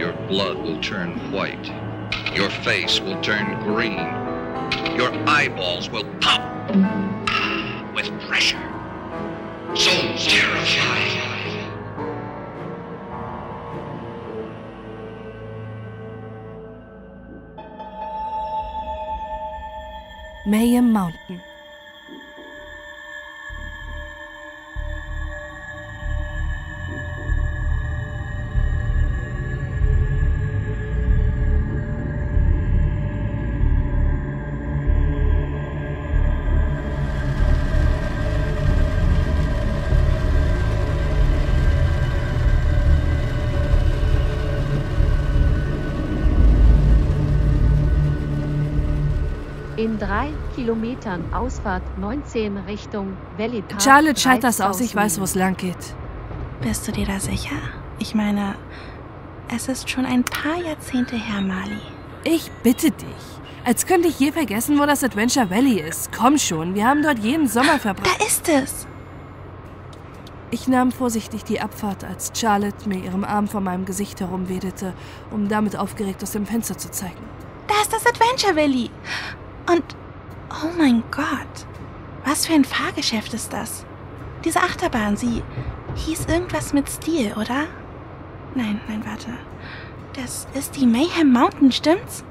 your blood will turn white. Your face will turn green. Your eyeballs will pop with pressure. So terrifying. Mayhem Mountain. In drei Kilometern Ausfahrt 19 Richtung Valley Park. Charlotte, schalt das 3000 aus, ich weiß, wo es lang geht. Bist du dir da sicher? Ich meine, es ist schon ein paar Jahrzehnte her, Mali. Ich bitte dich. Als könnte ich je vergessen, wo das Adventure Valley ist. Komm schon, wir haben dort jeden Sommer verbracht. Da ist es! Ich nahm vorsichtig die Abfahrt, als Charlotte mir ihrem Arm vor meinem Gesicht herumwedete, um damit aufgeregt aus dem Fenster zu zeigen. Da ist das Adventure Valley! Und, oh mein Gott, was für ein Fahrgeschäft ist das? Diese Achterbahn, sie hieß irgendwas mit Stil, oder? Nein, nein, warte. Das ist die Mayhem Mountain, stimmt's?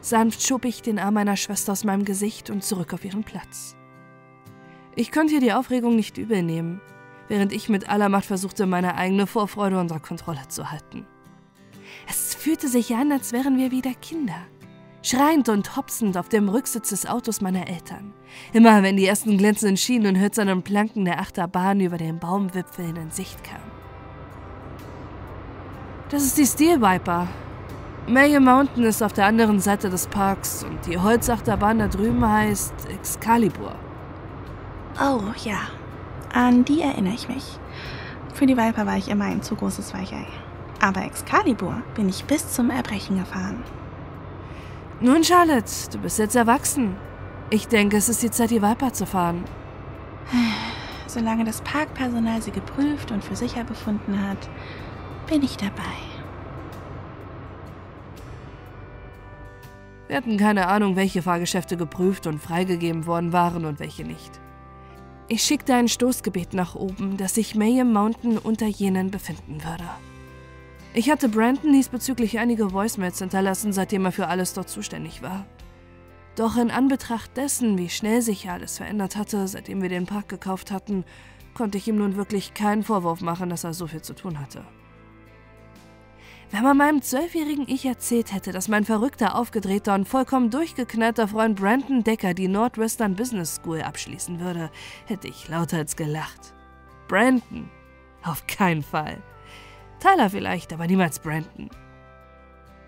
Sanft schob ich den Arm meiner Schwester aus meinem Gesicht und zurück auf ihren Platz. Ich konnte ihr die Aufregung nicht übel nehmen, während ich mit aller Macht versuchte, meine eigene Vorfreude unter Kontrolle zu halten. Es fühlte sich an, als wären wir wieder Kinder. Schreiend und hopsend auf dem Rücksitz des Autos meiner Eltern. Immer wenn die ersten glänzenden Schienen und hölzernen Planken der Achterbahn über den Baumwipfeln in Sicht kamen. Das ist die Steel Viper. Mayhem Mountain ist auf der anderen Seite des Parks und die Holzachterbahn da drüben heißt Excalibur. Oh, ja. An die erinnere ich mich. Für die Viper war ich immer ein zu großes Weichei. Aber Excalibur bin ich bis zum Erbrechen gefahren. Nun, Charlotte, du bist jetzt erwachsen. Ich denke, es ist die Zeit, die Viper zu fahren. Solange das Parkpersonal sie geprüft und für sicher befunden hat, bin ich dabei. Wir hatten keine Ahnung, welche Fahrgeschäfte geprüft und freigegeben worden waren und welche nicht. Ich schickte ein Stoßgebet nach oben, dass sich Mayhem Mountain unter jenen befinden würde. Ich hatte Brandon diesbezüglich einige Voicemails hinterlassen, seitdem er für alles dort zuständig war. Doch in Anbetracht dessen, wie schnell sich alles verändert hatte, seitdem wir den Park gekauft hatten, konnte ich ihm nun wirklich keinen Vorwurf machen, dass er so viel zu tun hatte. Wenn man meinem zwölfjährigen Ich erzählt hätte, dass mein verrückter, aufgedrehter und vollkommen durchgeknallter Freund Brandon Decker die Northwestern Business School abschließen würde, hätte ich lauthals gelacht. Brandon? Auf keinen Fall. Tyler vielleicht, aber niemals Brandon.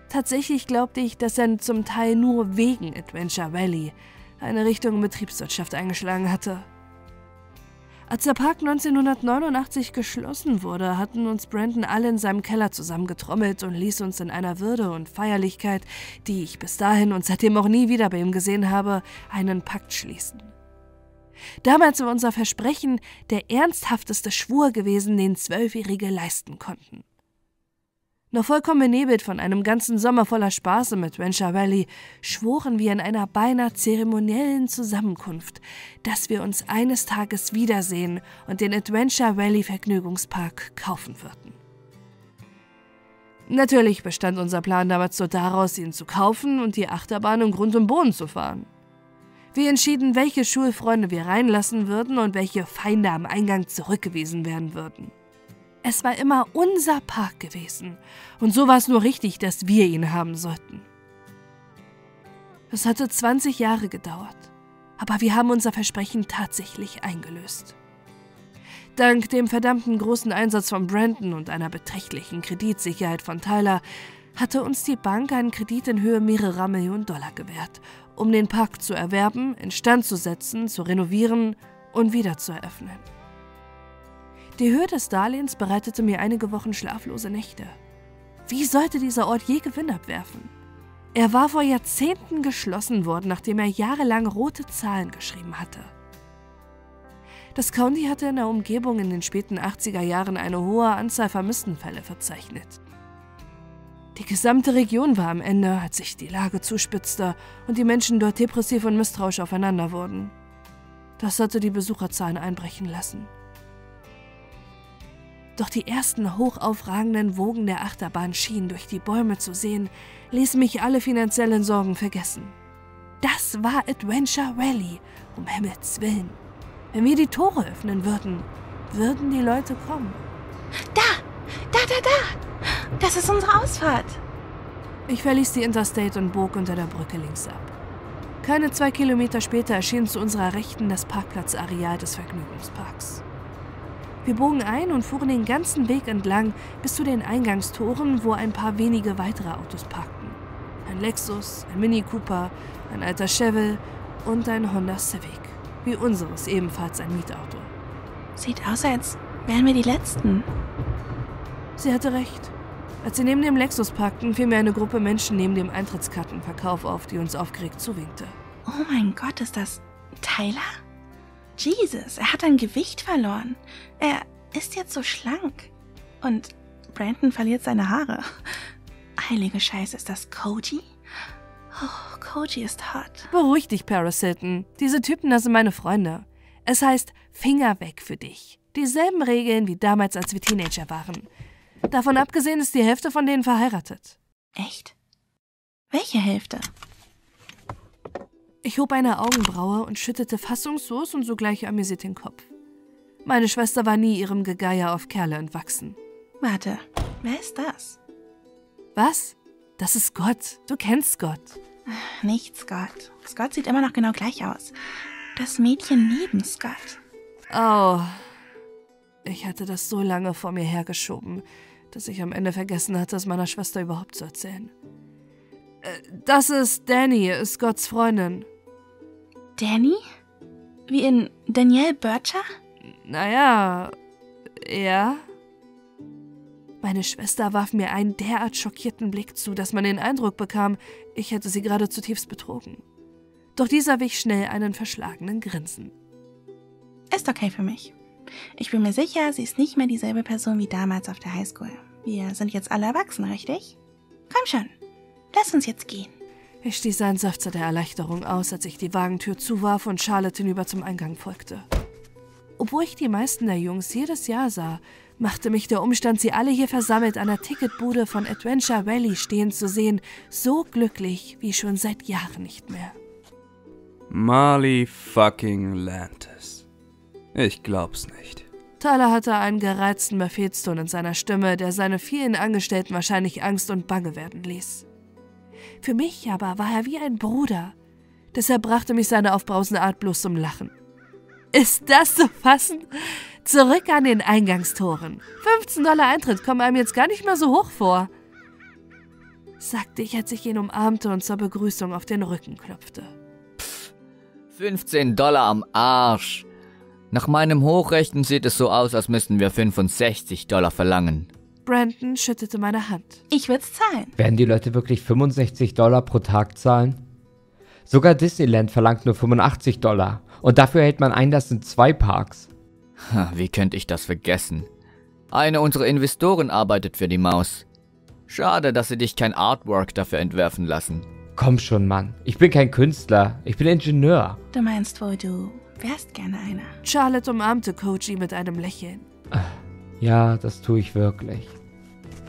Tatsächlich glaubte ich, dass er zum Teil nur wegen Adventure Valley eine Richtung Betriebswirtschaft eingeschlagen hatte. Als der Park 1989 geschlossen wurde, hatten uns Brandon alle in seinem Keller zusammengetrommelt und ließ uns in einer Würde und Feierlichkeit, die ich bis dahin und seitdem auch nie wieder bei ihm gesehen habe, einen Pakt schließen. Damals war unser Versprechen der ernsthafteste Schwur gewesen, den Zwölfjährige leisten konnten. Noch vollkommen benebelt von einem ganzen Sommer voller Spaß im Adventure Valley, schworen wir in einer beinahe zeremoniellen Zusammenkunft, dass wir uns eines Tages wiedersehen und den Adventure Valley Vergnügungspark kaufen würden. Natürlich bestand unser Plan damals nur daraus, ihn zu kaufen und die Achterbahn im Grund und Boden zu fahren. Wir entschieden, welche Schulfreunde wir reinlassen würden und welche Feinde am Eingang zurückgewiesen werden würden. Es war immer unser Park gewesen. Und so war es nur richtig, dass wir ihn haben sollten. Es hatte 20 Jahre gedauert, aber wir haben unser Versprechen tatsächlich eingelöst. Dank dem verdammten großen Einsatz von Brandon und einer beträchtlichen Kreditsicherheit von Tyler hatte uns die Bank einen Kredit in Höhe mehrerer Millionen Dollar gewährt, um den Park zu erwerben, instand zu setzen, zu renovieren und wieder zu eröffnen. Die Höhe des Darlehens bereitete mir einige Wochen schlaflose Nächte. Wie sollte dieser Ort je Gewinn abwerfen? Er war vor Jahrzehnten geschlossen worden, nachdem er jahrelang rote Zahlen geschrieben hatte. Das County hatte in der Umgebung in den späten 80er Jahren eine hohe Anzahl Vermisstenfälle verzeichnet. Die gesamte Region war am Ende, als sich die Lage zuspitzte und die Menschen dort depressiv und misstrauisch aufeinander wurden. Das hatte die Besucherzahlen einbrechen lassen. Doch die ersten hochaufragenden Wogen der Achterbahn schienen durch die Bäume zu sehen, ließen mich alle finanziellen Sorgen vergessen. Das war Adventure Rally, um Himmels Willen. Wenn wir die Tore öffnen würden, würden die Leute kommen. Da! Da, da, da! Das ist unsere Ausfahrt. Ich verließ die Interstate und bog unter der Brücke links ab. Keine zwei Kilometer später erschien zu unserer Rechten das Parkplatzareal des Vergnügungsparks. Wir bogen ein und fuhren den ganzen Weg entlang bis zu den Eingangstoren, wo ein paar wenige weitere Autos parkten. Ein Lexus, ein Mini Cooper, ein alter Chevelle und ein Honda Civic. Wie unseres ebenfalls ein Mietauto. Sieht aus, als wären wir die Letzten. Sie hatte recht. Als sie neben dem Lexus parkten, fiel mir eine Gruppe Menschen neben dem Eintrittskartenverkauf auf, die uns aufgeregt zuwinkte. Oh mein Gott, ist das Tyler? Jesus, er hat an Gewicht verloren. Er ist jetzt so schlank. Und Brandon verliert seine Haare. Heilige Scheiße, ist das Koji? Oh, Koji ist hot. Beruhig dich, Paris Hilton. Diese Typen, das sind meine Freunde. Es heißt Finger weg für dich. Dieselben Regeln wie damals, als wir Teenager waren. Davon abgesehen ist die Hälfte von denen verheiratet. Echt? Welche Hälfte? Ich hob eine Augenbraue und schüttete fassungslos und sogleich amüsiert den Kopf. Meine Schwester war nie ihrem Gegeier auf Kerle entwachsen. Warte, wer ist das? Was? Das ist Gott. Du kennst Gott. Nicht Scott. Scott sieht immer noch genau gleich aus. Das Mädchen neben Scott. Oh. Ich hatte das so lange vor mir hergeschoben, dass ich am Ende vergessen hatte, es meiner Schwester überhaupt zu erzählen. Äh, Das ist Danny, Scotts Freundin. Danny? Wie in Danielle Bircher? Naja, ja. Meine Schwester warf mir einen derart schockierten Blick zu, dass man den Eindruck bekam, ich hätte sie gerade zutiefst betrogen. Doch dieser wich schnell einen verschlagenen Grinsen. Ist okay für mich. Ich bin mir sicher, sie ist nicht mehr dieselbe Person wie damals auf der Highschool. Wir sind jetzt alle erwachsen, richtig? Komm schon, lass uns jetzt gehen. Ich stieß einen Seufzer der Erleichterung aus, als ich die Wagentür zuwarf und Charlotte hinüber zum Eingang folgte. Obwohl ich die meisten der Jungs jedes Jahr sah, machte mich der Umstand, sie alle hier versammelt an der Ticketbude von Adventure Valley stehen zu sehen, so glücklich wie schon seit Jahren nicht mehr. Marley fucking Lantis. Ich glaub's nicht. Tyler hatte einen gereizten Befehlston in seiner Stimme, der seine vielen Angestellten wahrscheinlich Angst und Bange werden ließ. Für mich aber war er wie ein Bruder. Deshalb brachte mich seine aufbrausende Art bloß zum Lachen. Ist das zu fassen? Zurück an den Eingangstoren. 15 Dollar Eintritt kommen einem jetzt gar nicht mehr so hoch vor, sagte ich, als ich ihn umarmte und zur Begrüßung auf den Rücken klopfte. 15 Dollar am Arsch. Nach meinem Hochrechnen sieht es so aus, als müssten wir 65 Dollar verlangen. Brandon schüttete meine Hand. Ich würd's zahlen. Werden die Leute wirklich 65 Dollar pro Tag zahlen? Sogar Disneyland verlangt nur 85 Dollar. Und dafür hält man Einlass in zwei Parks. Wie könnte ich das vergessen? Eine unserer Investoren arbeitet für die Maus. Schade, dass sie dich kein Artwork dafür entwerfen lassen. Komm schon, Mann. Ich bin kein Künstler. Ich bin Ingenieur. Du meinst wohl, du wärst gerne einer. Charlotte umarmte Koji mit einem Lächeln. Ja, das tue ich wirklich.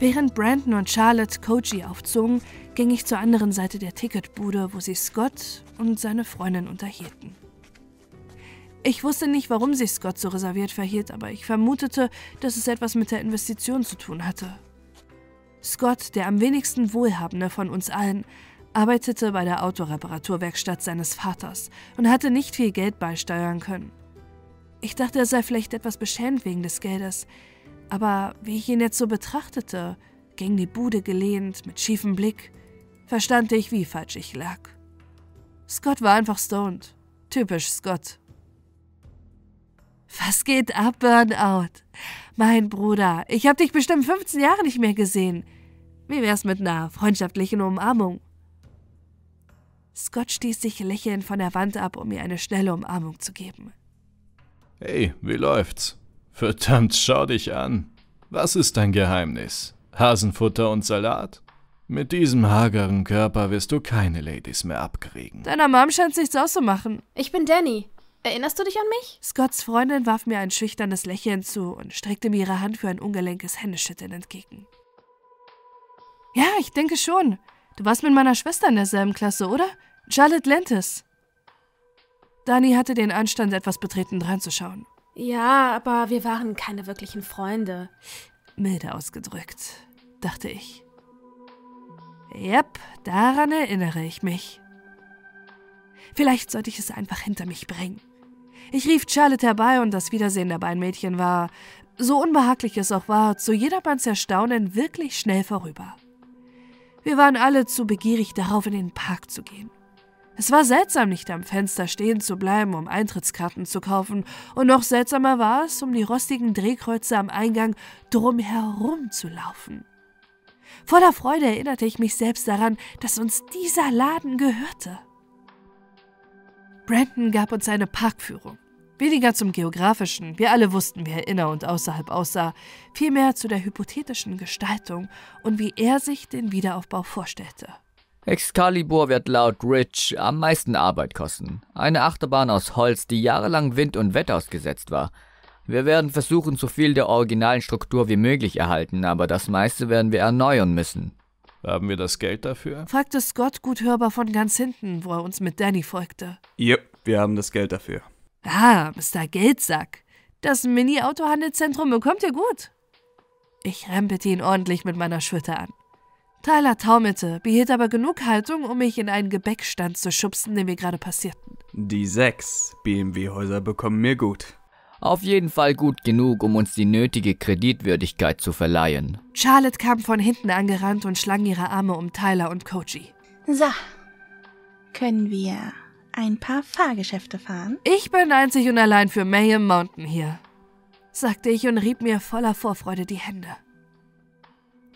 Während Brandon und Charlotte Koji aufzogen, ging ich zur anderen Seite der Ticketbude, wo sie Scott und seine Freundin unterhielten. Ich wusste nicht, warum sich Scott so reserviert verhielt, aber ich vermutete, dass es etwas mit der Investition zu tun hatte. Scott, der am wenigsten Wohlhabende von uns allen, arbeitete bei der Autoreparaturwerkstatt seines Vaters und hatte nicht viel Geld beisteuern können. Ich dachte, er sei vielleicht etwas beschämt wegen des Geldes, aber wie ich ihn jetzt so betrachtete, gegen die Bude gelehnt, mit schiefem Blick, verstand ich, wie falsch ich lag. Scott war einfach stoned. Typisch Scott. Was geht ab, Burnout? Mein Bruder, ich hab dich bestimmt 15 Jahre nicht mehr gesehen. Wie wär's mit einer freundschaftlichen Umarmung? Scott stieß sich lächelnd von der Wand ab, um mir eine schnelle Umarmung zu geben. Hey, wie läuft's? Verdammt, schau dich an. Was ist dein Geheimnis? Hasenfutter und Salat? Mit diesem hageren Körper wirst du keine Ladies mehr abkriegen. Deiner Mom scheint sich's auszumachen. Ich bin Danny. Erinnerst du dich an mich? Scotts Freundin warf mir ein schüchternes Lächeln zu und streckte mir ihre Hand für ein ungelenkes Händeschütteln entgegen. Ja, ich denke schon. Du warst mit meiner Schwester in derselben Klasse, oder? Charlotte Lentis. Dani hatte den Anstand, etwas betreten reinzuschauen. Ja, aber wir waren keine wirklichen Freunde. Milde ausgedrückt, dachte ich. Yep, daran erinnere ich mich. Vielleicht sollte ich es einfach hinter mich bringen. Ich rief Charlotte herbei und das Wiedersehen der beiden Mädchen war, so unbehaglich es auch war, zu jedermanns Erstaunen wirklich schnell vorüber. Wir waren alle zu begierig darauf, in den Park zu gehen. Es war seltsam, nicht am Fenster stehen zu bleiben, um Eintrittskarten zu kaufen, und noch seltsamer war es, um die rostigen Drehkreuze am Eingang drumherum zu laufen. Voller Freude erinnerte ich mich selbst daran, dass uns dieser Laden gehörte. Brandon gab uns eine Parkführung. Weniger zum Geografischen, wir alle wussten, wie er inner und außerhalb aussah, vielmehr zu der hypothetischen Gestaltung und wie er sich den Wiederaufbau vorstellte. Excalibur wird laut Rich am meisten Arbeit kosten. Eine Achterbahn aus Holz, die jahrelang Wind und Wetter ausgesetzt war. Wir werden versuchen, so viel der originalen Struktur wie möglich erhalten, aber das meiste werden wir erneuern müssen. Haben wir das Geld dafür? fragte Scott gut hörbar von ganz hinten, wo er uns mit Danny folgte. Yep, wir haben das Geld dafür. Ah, Mr. Geldsack. Das Mini-Autohandelszentrum bekommt ihr gut. Ich rempelte ihn ordentlich mit meiner Schulter an. Tyler taumelte, behielt aber genug Haltung, um mich in einen Gebäckstand zu schubsen, den wir gerade passierten. Die sechs BMW-Häuser bekommen mir gut. Auf jeden Fall gut genug, um uns die nötige Kreditwürdigkeit zu verleihen. Charlotte kam von hinten angerannt und schlang ihre Arme um Tyler und Koji. So. Können wir ein paar Fahrgeschäfte fahren? Ich bin einzig und allein für Mayhem Mountain hier, sagte ich und rieb mir voller Vorfreude die Hände.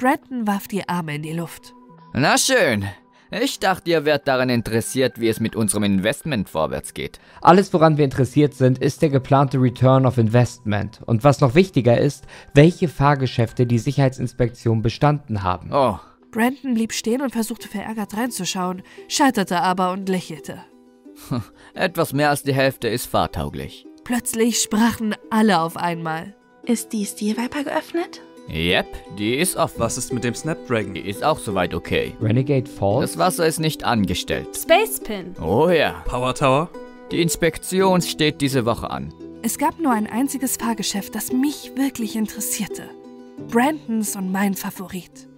Brandon warf die Arme in die Luft. Na schön. Ich dachte, ihr wärt daran interessiert, wie es mit unserem Investment vorwärts geht. Alles, woran wir interessiert sind, ist der geplante Return of Investment. Und was noch wichtiger ist, welche Fahrgeschäfte die Sicherheitsinspektion bestanden haben. Oh, Brandon blieb stehen und versuchte verärgert reinzuschauen, scheiterte aber und lächelte. etwas mehr als die Hälfte ist fahrtauglich. Plötzlich sprachen alle auf einmal. Ist die Steel Viper geöffnet? Yep, die ist offen. Was ist mit dem Snapdragon? Die ist auch soweit okay. Renegade Falls? Das Wasser ist nicht angestellt. Space Pin. Oh ja. Power Tower? Die Inspektion steht diese Woche an. Es gab nur ein einziges Fahrgeschäft, das mich wirklich interessierte. Brandons und mein Favorit.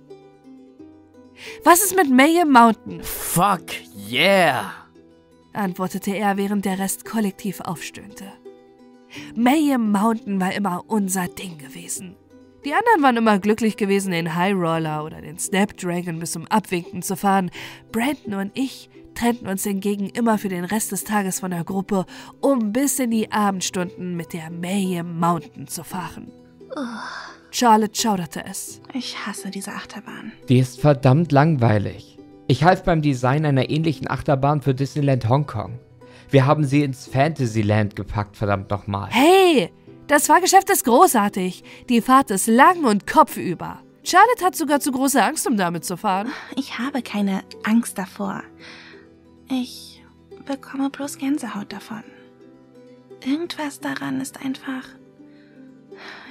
Was ist mit Mayhem Mountain? Fuck yeah! antwortete er, während der Rest kollektiv aufstöhnte. Mayhem Mountain war immer unser Ding gewesen. Die anderen waren immer glücklich gewesen, den High Roller oder den Snapdragon bis zum Abwinken zu fahren. Brandon und ich trennten uns hingegen immer für den Rest des Tages von der Gruppe, um bis in die Abendstunden mit der Mayhem Mountain zu fahren. Charlotte schauderte es. Ich hasse diese Achterbahn. Die ist verdammt langweilig. Ich half beim Design einer ähnlichen Achterbahn für Disneyland Hongkong. Wir haben sie ins Fantasyland gepackt, verdammt nochmal. Hey, das Fahrgeschäft ist großartig. Die Fahrt ist lang und kopfüber. Charlotte hat sogar zu große Angst, um damit zu fahren. Ich habe keine Angst davor. Ich bekomme bloß Gänsehaut davon. Irgendwas daran ist einfach.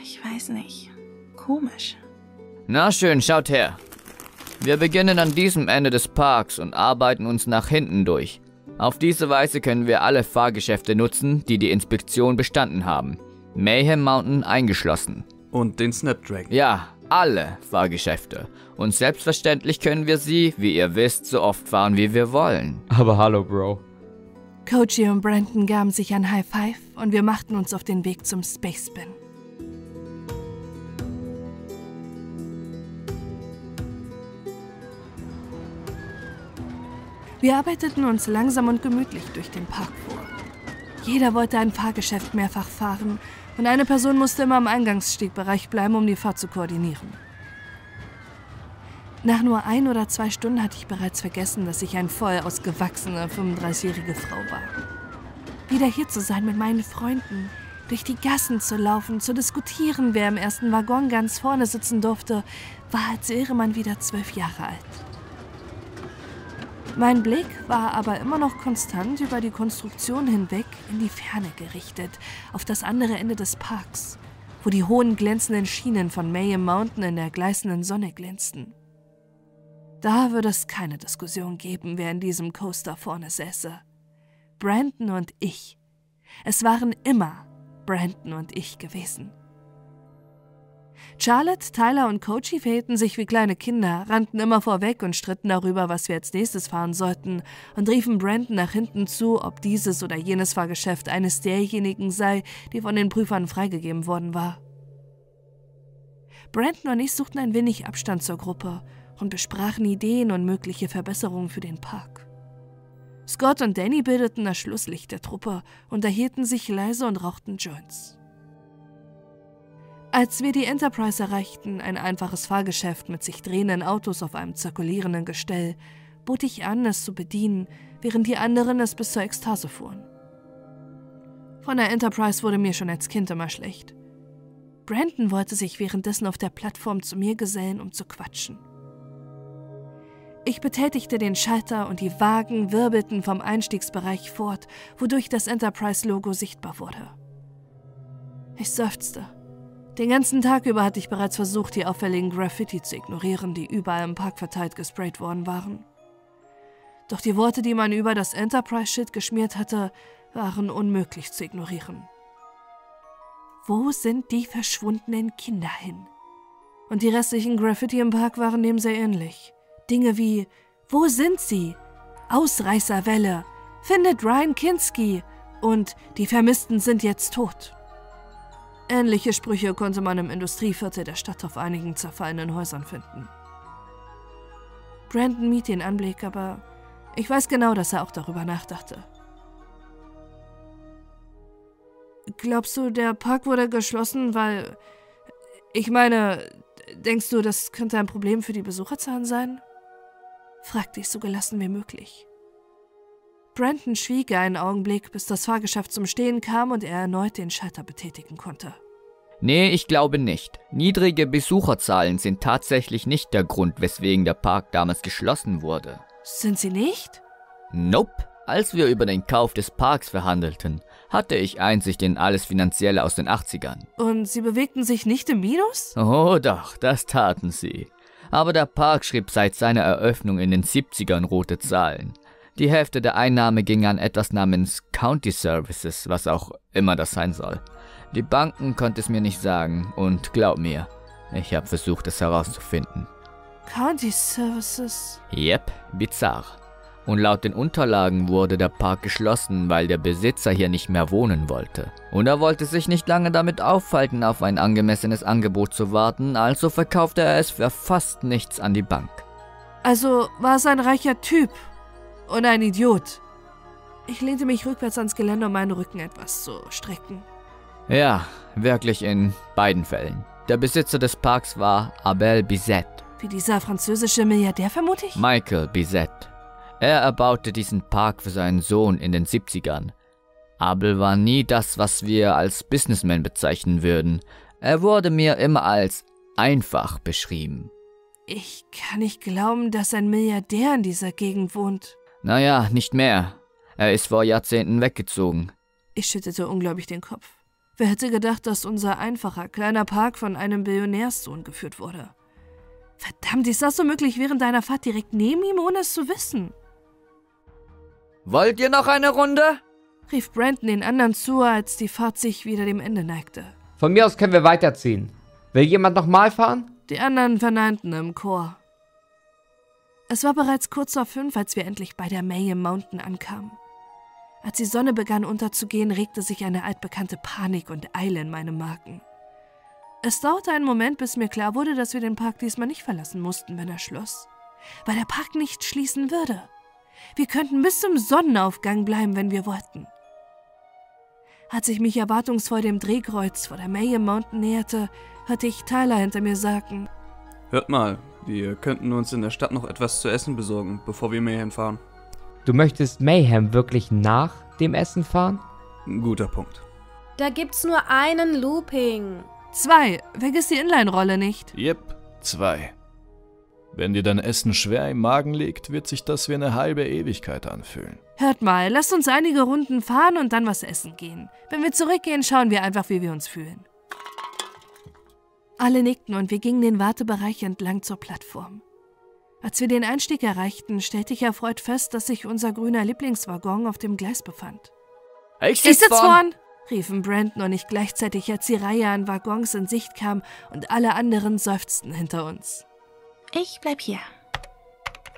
Ich weiß nicht. Komisch. Na schön, schaut her. Wir beginnen an diesem Ende des Parks und arbeiten uns nach hinten durch. Auf diese Weise können wir alle Fahrgeschäfte nutzen, die die Inspektion bestanden haben. Mayhem Mountain eingeschlossen. Und den Snapdragon. Ja, alle Fahrgeschäfte. Und selbstverständlich können wir sie, wie ihr wisst, so oft fahren, wie wir wollen. Aber hallo, Bro. Koji und Brandon gaben sich ein High Five und wir machten uns auf den Weg zum Space Spin. Wir arbeiteten uns langsam und gemütlich durch den Park vor. Jeder wollte ein Fahrgeschäft mehrfach fahren und eine Person musste immer im Eingangsstegbereich bleiben, um die Fahrt zu koordinieren. Nach nur ein oder zwei Stunden hatte ich bereits vergessen, dass ich ein voll ausgewachsene 35-jährige Frau war. Wieder hier zu sein mit meinen Freunden, durch die Gassen zu laufen, zu diskutieren, wer im ersten Waggon ganz vorne sitzen durfte, war, als wäre man wieder zwölf Jahre alt. Mein Blick war aber immer noch konstant über die Konstruktion hinweg in die Ferne gerichtet, auf das andere Ende des Parks, wo die hohen glänzenden Schienen von Mayhem Mountain in der gleißenden Sonne glänzten. Da würde es keine Diskussion geben, wer in diesem Coaster vorne säße. Brandon und ich. Es waren immer Brandon und ich gewesen. Charlotte, Tyler und Coachy verhielten sich wie kleine Kinder, rannten immer vorweg und stritten darüber, was wir als nächstes fahren sollten, und riefen Brandon nach hinten zu, ob dieses oder jenes Fahrgeschäft eines derjenigen sei, die von den Prüfern freigegeben worden war. Brandon und ich suchten ein wenig Abstand zur Gruppe und besprachen Ideen und mögliche Verbesserungen für den Park. Scott und Danny bildeten das Schlusslicht der Truppe, unterhielten sich leise und rauchten Joints. Als wir die Enterprise erreichten, ein einfaches Fahrgeschäft mit sich drehenden Autos auf einem zirkulierenden Gestell, bot ich an, es zu bedienen, während die anderen es bis zur Ekstase fuhren. Von der Enterprise wurde mir schon als Kind immer schlecht. Brandon wollte sich währenddessen auf der Plattform zu mir gesellen, um zu quatschen. Ich betätigte den Schalter und die Wagen wirbelten vom Einstiegsbereich fort, wodurch das Enterprise-Logo sichtbar wurde. Ich seufzte. Den ganzen Tag über hatte ich bereits versucht, die auffälligen Graffiti zu ignorieren, die überall im Park verteilt gesprayt worden waren. Doch die Worte, die man über das Enterprise-Schild geschmiert hatte, waren unmöglich zu ignorieren. Wo sind die verschwundenen Kinder hin? Und die restlichen Graffiti im Park waren dem sehr ähnlich. Dinge wie Wo sind sie? Ausreißerwelle. Findet Ryan Kinski. Und die Vermissten sind jetzt tot. Ähnliche Sprüche konnte man im Industrieviertel der Stadt auf einigen zerfallenen Häusern finden. Brandon mied den Anblick, aber ich weiß genau, dass er auch darüber nachdachte. Glaubst du, der Park wurde geschlossen, weil... Ich meine, denkst du, das könnte ein Problem für die Besucherzahlen sein? fragte ich so gelassen wie möglich. Brandon schwieg einen Augenblick, bis das Fahrgeschäft zum Stehen kam und er erneut den Schalter betätigen konnte. Nee, ich glaube nicht. Niedrige Besucherzahlen sind tatsächlich nicht der Grund, weswegen der Park damals geschlossen wurde. Sind sie nicht? Nope. Als wir über den Kauf des Parks verhandelten, hatte ich Einsicht in alles Finanzielle aus den 80ern. Und sie bewegten sich nicht im Minus? Oh doch, das taten sie. Aber der Park schrieb seit seiner Eröffnung in den 70ern rote Zahlen. Die Hälfte der Einnahme ging an etwas namens County Services, was auch immer das sein soll. Die Banken konnte es mir nicht sagen und glaub mir, ich habe versucht, es herauszufinden. County Services? Yep, bizarr. Und laut den Unterlagen wurde der Park geschlossen, weil der Besitzer hier nicht mehr wohnen wollte. Und er wollte sich nicht lange damit aufhalten, auf ein angemessenes Angebot zu warten, also verkaufte er es für fast nichts an die Bank. Also war es ein reicher Typ und ein Idiot. Ich lehnte mich rückwärts ans Geländer, um meinen Rücken etwas zu strecken. Ja, wirklich in beiden Fällen. Der Besitzer des Parks war Abel Bizet. Wie dieser französische Milliardär vermute ich? Michael Bizet. Er erbaute diesen Park für seinen Sohn in den 70ern. Abel war nie das, was wir als Businessman bezeichnen würden. Er wurde mir immer als einfach beschrieben. Ich kann nicht glauben, dass ein Milliardär in dieser Gegend wohnt. Naja, nicht mehr. Er ist vor Jahrzehnten weggezogen. Ich schüttelte ungläubig den Kopf. Wer hätte gedacht, dass unser einfacher kleiner Park von einem Billionärssohn geführt wurde? Verdammt, ist das so möglich während deiner Fahrt direkt neben ihm, ohne es zu wissen? Wollt ihr noch eine Runde? rief Brandon den anderen zu, als die Fahrt sich wieder dem Ende neigte. Von mir aus können wir weiterziehen. Will jemand nochmal fahren? Die anderen verneinten im Chor. Es war bereits kurz vor fünf, als wir endlich bei der Mayhem Mountain ankamen. Als die Sonne begann unterzugehen, regte sich eine altbekannte Panik und Eile in meinem Magen. Es dauerte einen Moment, bis mir klar wurde, dass wir den Park diesmal nicht verlassen mussten, wenn er schloss. Weil der Park nicht schließen würde. Wir könnten bis zum Sonnenaufgang bleiben, wenn wir wollten. Als ich mich erwartungsvoll dem Drehkreuz vor der Mayhem Mountain näherte, hörte ich Tyler hinter mir sagen: Hört mal, wir könnten uns in der Stadt noch etwas zu essen besorgen, bevor wir Mayhem fahren. Du möchtest Mayhem wirklich nach dem Essen fahren? Guter Punkt. Da gibt's nur einen Looping. Zwei. Vergiss die Inline-Rolle nicht. Yep, zwei. Wenn dir dein Essen schwer im Magen liegt, wird sich das wie eine halbe Ewigkeit anfühlen. Hört mal, lasst uns einige Runden fahren und dann was essen gehen. Wenn wir zurückgehen, schauen wir einfach, wie wir uns fühlen. Alle nickten und wir gingen den Wartebereich entlang zur Plattform. Als wir den Einstieg erreichten, stellte ich erfreut fest, dass sich unser grüner Lieblingswaggon auf dem Gleis befand. Ich Ich sitz sitz vorn. vorn! riefen Brandon und ich gleichzeitig, als die Reihe an Waggons in Sicht kam und alle anderen seufzten hinter uns. Ich bleib hier.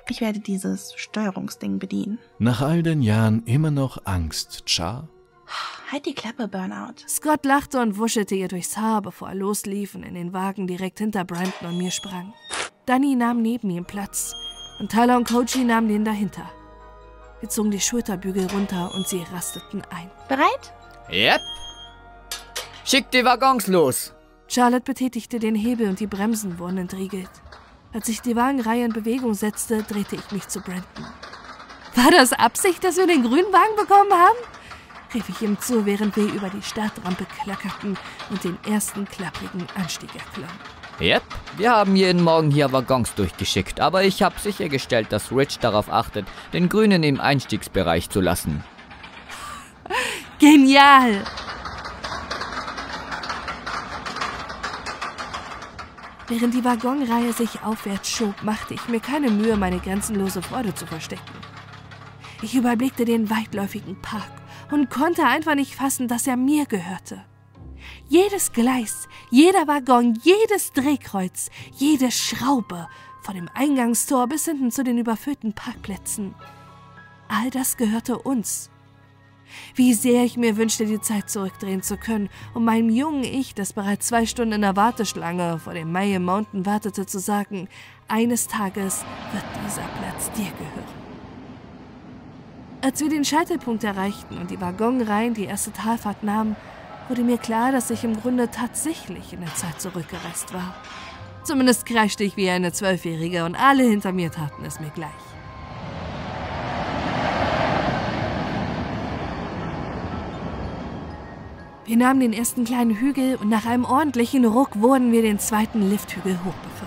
Ich werde dieses Steuerungsding bedienen. Nach all den Jahren immer noch Angst, Char? Halt die Klappe, Burnout. Scott lachte und wuschelte ihr durchs Haar, bevor er loslief und in den Wagen direkt hinter Brandon und mir sprang. Danny nahm neben ihm Platz und Tyler und Koji nahmen den dahinter. Wir zogen die Schulterbügel runter und sie rasteten ein. Bereit? Yep. Schick die Waggons los. Charlotte betätigte den Hebel und die Bremsen wurden entriegelt. Als sich die Wagenreihe in Bewegung setzte, drehte ich mich zu Brandon. War das Absicht, dass wir den grünen Wagen bekommen haben? Rief ich ihm zu, während wir über die Startrampe klackerten und den ersten klapprigen Anstieg erklommen. Yep. Wir haben jeden Morgen hier Waggons durchgeschickt, aber ich habe sichergestellt, dass Rich darauf achtet, den Grünen im Einstiegsbereich zu lassen. Genial! Während die Waggonreihe sich aufwärts schob, machte ich mir keine Mühe, meine grenzenlose Freude zu verstecken. Ich überblickte den weitläufigen Park und konnte einfach nicht fassen, dass er mir gehörte. Jedes Gleis, jeder Waggon, jedes Drehkreuz, jede Schraube, von dem Eingangstor bis hinten zu den überfüllten Parkplätzen. All das gehörte uns. Wie sehr ich mir wünschte, die Zeit zurückdrehen zu können, um meinem jungen Ich, das bereits zwei Stunden in der Warteschlange vor dem Maye Mountain wartete, zu sagen, eines Tages wird dieser Platz dir gehören. Als wir den Scheitelpunkt erreichten und die Waggonreihen die erste Talfahrt nahmen, wurde mir klar, dass ich im Grunde tatsächlich in der Zeit zurückgereist war. Zumindest kreischte ich wie eine Zwölfjährige und alle hinter mir taten es mir gleich. Wir nahmen den ersten kleinen Hügel und nach einem ordentlichen Ruck wurden wir den zweiten Lifthügel hochbefördert.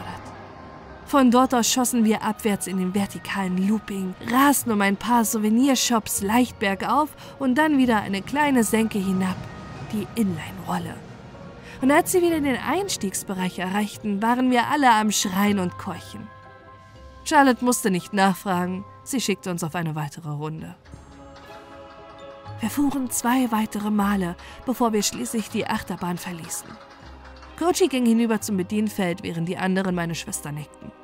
Von dort aus schossen wir abwärts in den vertikalen Looping, rasten um ein paar Souvenirshops leicht bergauf und dann wieder eine kleine Senke hinab, die Inline-Rolle. Und als sie wieder den Einstiegsbereich erreichten, waren wir alle am Schreien und Keuchen. Charlotte musste nicht nachfragen, sie schickte uns auf eine weitere Runde. Wir fuhren zwei weitere Male, bevor wir schließlich die Achterbahn verließen. Kochi ging hinüber zum Bedienfeld, während die anderen meine Schwester nickten.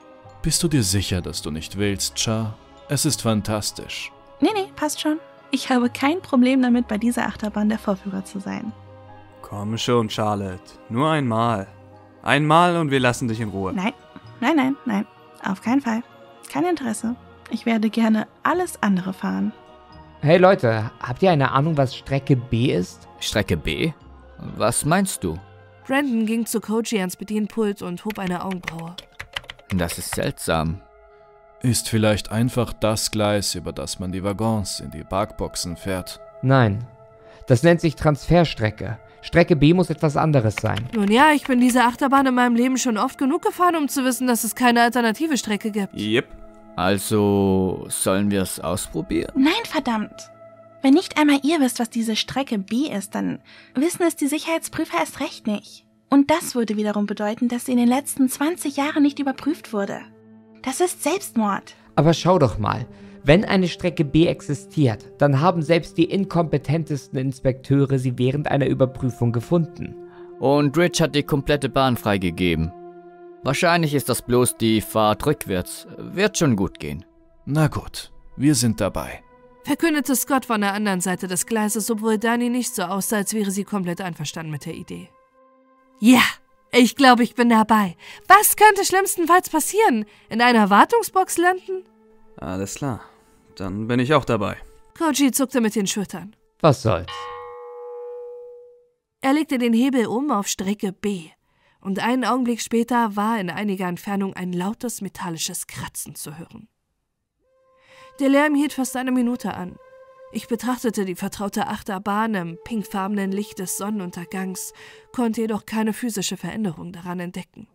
Bist du dir sicher, dass du nicht willst, Char? Es ist fantastisch. Nee, nee, passt schon. Ich habe kein Problem damit, bei dieser Achterbahn der Vorführer zu sein. Komm schon, Charlotte. Nur einmal. Einmal und wir lassen dich in Ruhe. Nein, nein, nein, nein. Auf keinen Fall. Kein Interesse. Ich werde gerne alles andere fahren. Hey Leute, habt ihr eine Ahnung, was Strecke B ist? Strecke B? Was meinst du? Brandon ging zu Koji ans Bedienpult und hob eine Augenbraue. Das ist seltsam. Ist vielleicht einfach das Gleis, über das man die Waggons in die Parkboxen fährt. Nein. Das nennt sich Transferstrecke. Strecke B muss etwas anderes sein. Nun ja, ich bin diese Achterbahn in meinem Leben schon oft genug gefahren, um zu wissen, dass es keine alternative Strecke gibt. Yep. Also sollen wir es ausprobieren? Nein, verdammt. Wenn nicht einmal ihr wisst, was diese Strecke B ist, dann wissen es die Sicherheitsprüfer erst recht nicht. Und das würde wiederum bedeuten, dass sie in den letzten 20 Jahren nicht überprüft wurde. Das ist Selbstmord. Aber schau doch mal. Wenn eine Strecke B existiert, dann haben selbst die inkompetentesten Inspekteure sie während einer Überprüfung gefunden. Und Rich hat die komplette Bahn freigegeben. Wahrscheinlich ist das bloß die Fahrt rückwärts. Wird schon gut gehen. Na gut, wir sind dabei. Verkündete Scott von der anderen Seite des Gleises, obwohl Dani nicht so aussah, als wäre sie komplett einverstanden mit der Idee. Ja, ich glaube, ich bin dabei. Was könnte schlimmstenfalls passieren? In einer Wartungsbox landen? Alles klar. Dann bin ich auch dabei. Koji zuckte mit den Schultern. Was soll's? Er legte den Hebel um auf Strecke B. Und einen Augenblick später war in einiger Entfernung ein lautes metallisches Kratzen zu hören. Der Lärm hielt fast eine Minute an. Ich betrachtete die vertraute Achterbahn im pinkfarbenen Licht des Sonnenuntergangs, konnte jedoch keine physische Veränderung daran entdecken.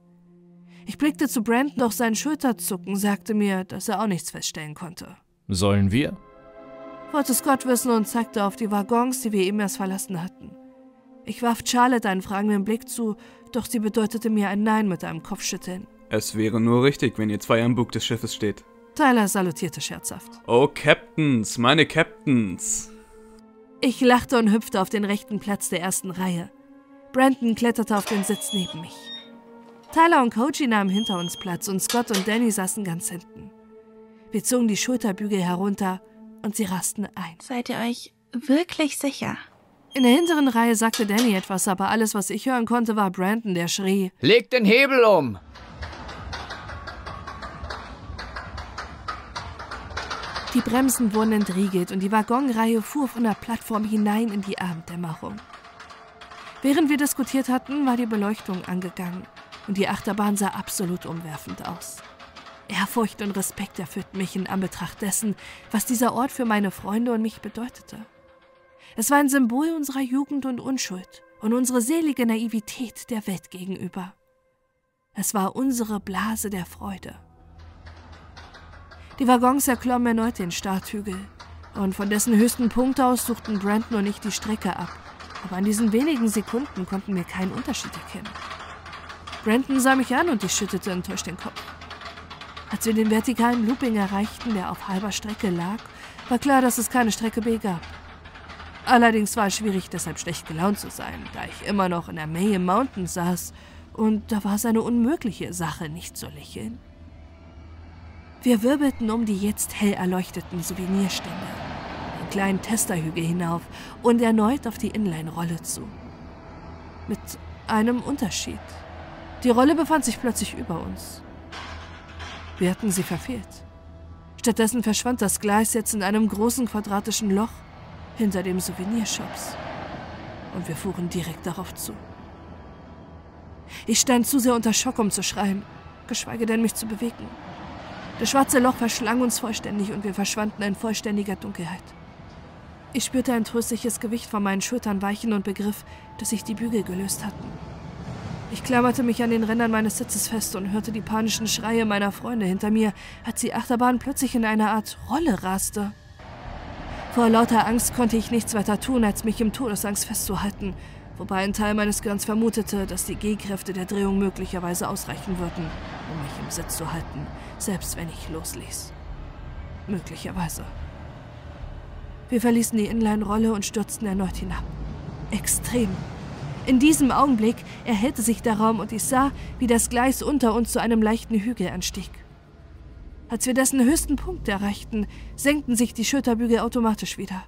Ich blickte zu Brandon, doch sein Schulterzucken sagte mir, dass er auch nichts feststellen konnte. Sollen wir? Wollte Scott wissen und zeigte auf die Waggons, die wir eben erst verlassen hatten. Ich warf Charlotte einen fragenden Blick zu, doch sie bedeutete mir ein Nein mit einem Kopfschütteln. Es wäre nur richtig, wenn ihr zwei am Bug des Schiffes steht. Tyler salutierte scherzhaft. Oh, Captains, meine Captains. Ich lachte und hüpfte auf den rechten Platz der ersten Reihe. Brandon kletterte auf den Sitz neben mich. Tyler und Koji nahmen hinter uns Platz und Scott und Danny saßen ganz hinten. Wir zogen die Schulterbügel herunter und sie rasten ein. Seid ihr euch wirklich sicher? In der hinteren Reihe sagte Danny etwas, aber alles, was ich hören konnte, war Brandon, der schrie. Leg den Hebel um! Die Bremsen wurden entriegelt und die Waggonreihe fuhr von der Plattform hinein in die Abenddämmerung. Während wir diskutiert hatten, war die Beleuchtung angegangen und die Achterbahn sah absolut umwerfend aus. Ehrfurcht und Respekt erfüllten mich in Anbetracht dessen, was dieser Ort für meine Freunde und mich bedeutete. Es war ein Symbol unserer Jugend und Unschuld und unsere selige Naivität der Welt gegenüber. Es war unsere Blase der Freude. Die Waggons erklommen erneut den Starthügel und von dessen höchsten Punkt aus suchten Brandon und ich die Strecke ab. Aber an diesen wenigen Sekunden konnten wir keinen Unterschied erkennen. Brandon sah mich an und ich schüttelte enttäuscht den Kopf. Als wir den vertikalen Looping erreichten, der auf halber Strecke lag, war klar, dass es keine Strecke B gab. Allerdings war es schwierig, deshalb schlecht gelaunt zu sein, da ich immer noch in der Mayhem Mountains saß und da war es eine unmögliche Sache, nicht zu lächeln. Wir wirbelten um die jetzt hell erleuchteten Souvenirstände, den kleinen Testerhügel hinauf und erneut auf die Inline-Rolle zu. Mit einem Unterschied. Die Rolle befand sich plötzlich über uns. Wir hatten sie verfehlt. Stattdessen verschwand das Gleis jetzt in einem großen quadratischen Loch hinter dem Souvenirshops. Und wir fuhren direkt darauf zu. Ich stand zu sehr unter Schock, um zu schreien, geschweige denn mich zu bewegen. Das schwarze Loch verschlang uns vollständig und wir verschwanden in vollständiger Dunkelheit. Ich spürte ein tröstliches Gewicht von meinen Schultern weichen und begriff, dass sich die Bügel gelöst hatten. Ich klammerte mich an den Rändern meines Sitzes fest und hörte die panischen Schreie meiner Freunde hinter mir, als die Achterbahn plötzlich in eine Art Rolle raste. Vor lauter Angst konnte ich nichts weiter tun, als mich im Todesangst festzuhalten, wobei ein Teil meines Gehirns vermutete, dass die G-Kräfte der Drehung möglicherweise ausreichen würden, um mich im Sitz zu halten, selbst wenn ich losließ. Möglicherweise. Wir verließen die Inline-Rolle und stürzten erneut hinab. Extrem. In diesem Augenblick erhellte sich der Raum und ich sah, wie das Gleis unter uns zu einem leichten Hügel anstieg. Als wir dessen höchsten Punkt erreichten, senkten sich die Schulterbügel automatisch wieder.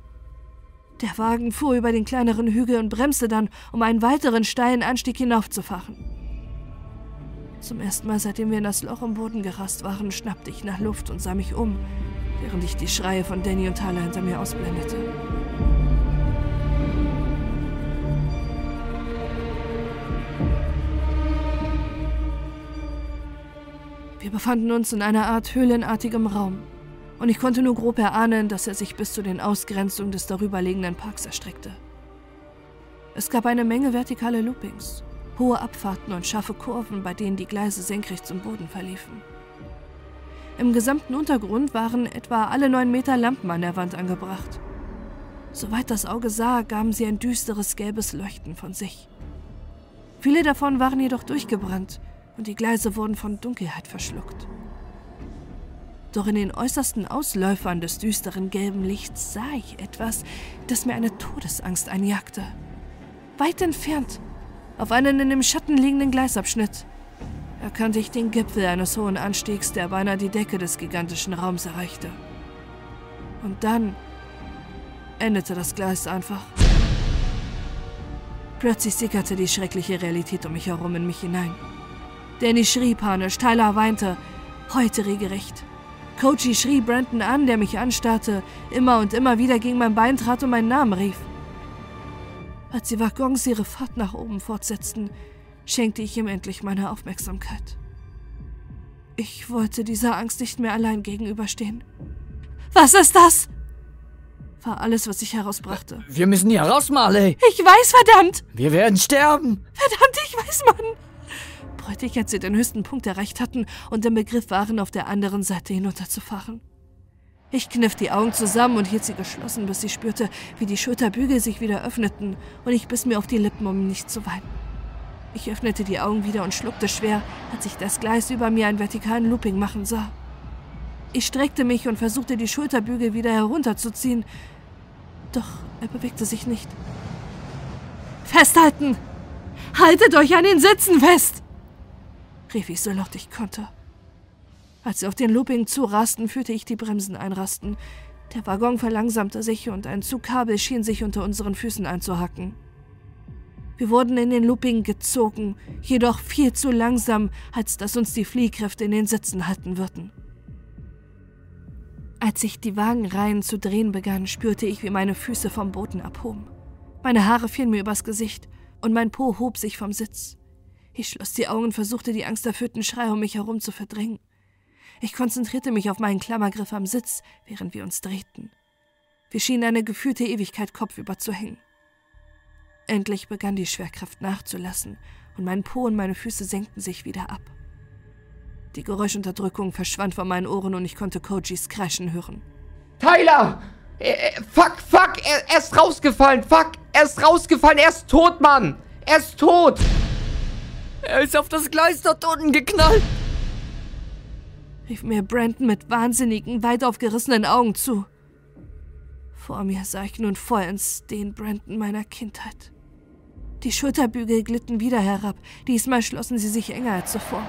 Der Wagen fuhr über den kleineren Hügel und bremste dann, um einen weiteren steilen Anstieg hinaufzufahren. Zum ersten Mal, seitdem wir in das Loch im Boden gerast waren, schnappte ich nach Luft und sah mich um, während ich die Schreie von Danny und Tyler hinter mir ausblendete. Wir befanden uns in einer Art höhlenartigem Raum, und ich konnte nur grob erahnen, dass er sich bis zu den Ausgrenzungen des darüberliegenden Parks erstreckte. Es gab eine Menge vertikale Loopings, hohe Abfahrten und scharfe Kurven, bei denen die Gleise senkrecht zum Boden verliefen. Im gesamten Untergrund waren etwa alle neun Meter Lampen an der Wand angebracht. Soweit das Auge sah, gaben sie ein düsteres gelbes Leuchten von sich. Viele davon waren jedoch durchgebrannt und die Gleise wurden von Dunkelheit verschluckt. Doch in den äußersten Ausläufern des düsteren gelben Lichts sah ich etwas, das mir eine Todesangst einjagte. Weit entfernt, auf einen in dem Schatten liegenden Gleisabschnitt, erkannte ich den Gipfel eines hohen Anstiegs, der beinahe die Decke des gigantischen Raums erreichte. Und dann endete das Gleis einfach. Plötzlich sickerte die schreckliche Realität um mich herum in mich hinein. Danny schrie panisch, Tyler weinte, heute regelrecht. Coachy schrie Brandon an, der mich anstarrte, immer und immer wieder gegen mein Bein trat und meinen Namen rief. Als die Waggons ihre Fahrt nach oben fortsetzten, schenkte ich ihm endlich meine Aufmerksamkeit. Ich wollte dieser Angst nicht mehr allein gegenüberstehen. Was ist das? war alles, was ich herausbrachte. Wir müssen hier raus, Marley. Ich weiß, verdammt! Wir werden sterben. Verdammt, ich weiß, Mann! Brüllte ich, als sie den höchsten Punkt erreicht hatten und im Begriff waren, auf der anderen Seite hinunterzufahren. Ich kniff die Augen zusammen und hielt sie geschlossen, bis ich spürte, wie die Schulterbügel sich wieder öffneten und ich biss mir auf die Lippen, um nicht zu weinen. Ich öffnete die Augen wieder und schluckte schwer, als ich das Gleis über mir einen vertikalen Looping machen sah. Ich streckte mich und versuchte, die Schulterbügel wieder herunterzuziehen, doch er bewegte sich nicht. Festhalten! Haltet euch an den Sitzen fest! rief ich so laut ich konnte. Als sie auf den Looping zurasten, fühlte ich die Bremsen einrasten. Der Waggon verlangsamte sich und ein Zugkabel schien sich unter unseren Füßen einzuhacken. Wir wurden in den Looping gezogen, jedoch viel zu langsam, als dass uns die Fliehkräfte in den Sitzen halten würden. Als sich die Wagenreihen zu drehen begannen, spürte ich, wie meine Füße vom Boden abhoben. Meine Haare fielen mir übers Gesicht und mein Po hob sich vom Sitz. Ich schloss die Augen und versuchte, die angsterfüllten Schreie um mich herum zu verdrängen. Ich konzentrierte mich auf meinen Klammergriff am Sitz, während wir uns drehten. Wir schienen eine gefühlte Ewigkeit kopfüber zu hängen. Endlich begann die Schwerkraft nachzulassen und mein Po und meine Füße senkten sich wieder ab. Die Geräuschunterdrückung verschwand von meinen Ohren und ich konnte Kojis Kreischen hören. Tyler! Äh, äh, fuck, fuck, er, er ist rausgefallen, fuck, er ist rausgefallen, er ist tot, Mann! Er ist tot! Er ist auf das Gleis dort unten geknallt. Rief mir Brandon mit wahnsinnigen, weit aufgerissenen Augen zu. Vor mir sah ich nun vollends den Brandon meiner Kindheit. Die Schulterbügel glitten wieder herab, diesmal schlossen sie sich enger als zuvor.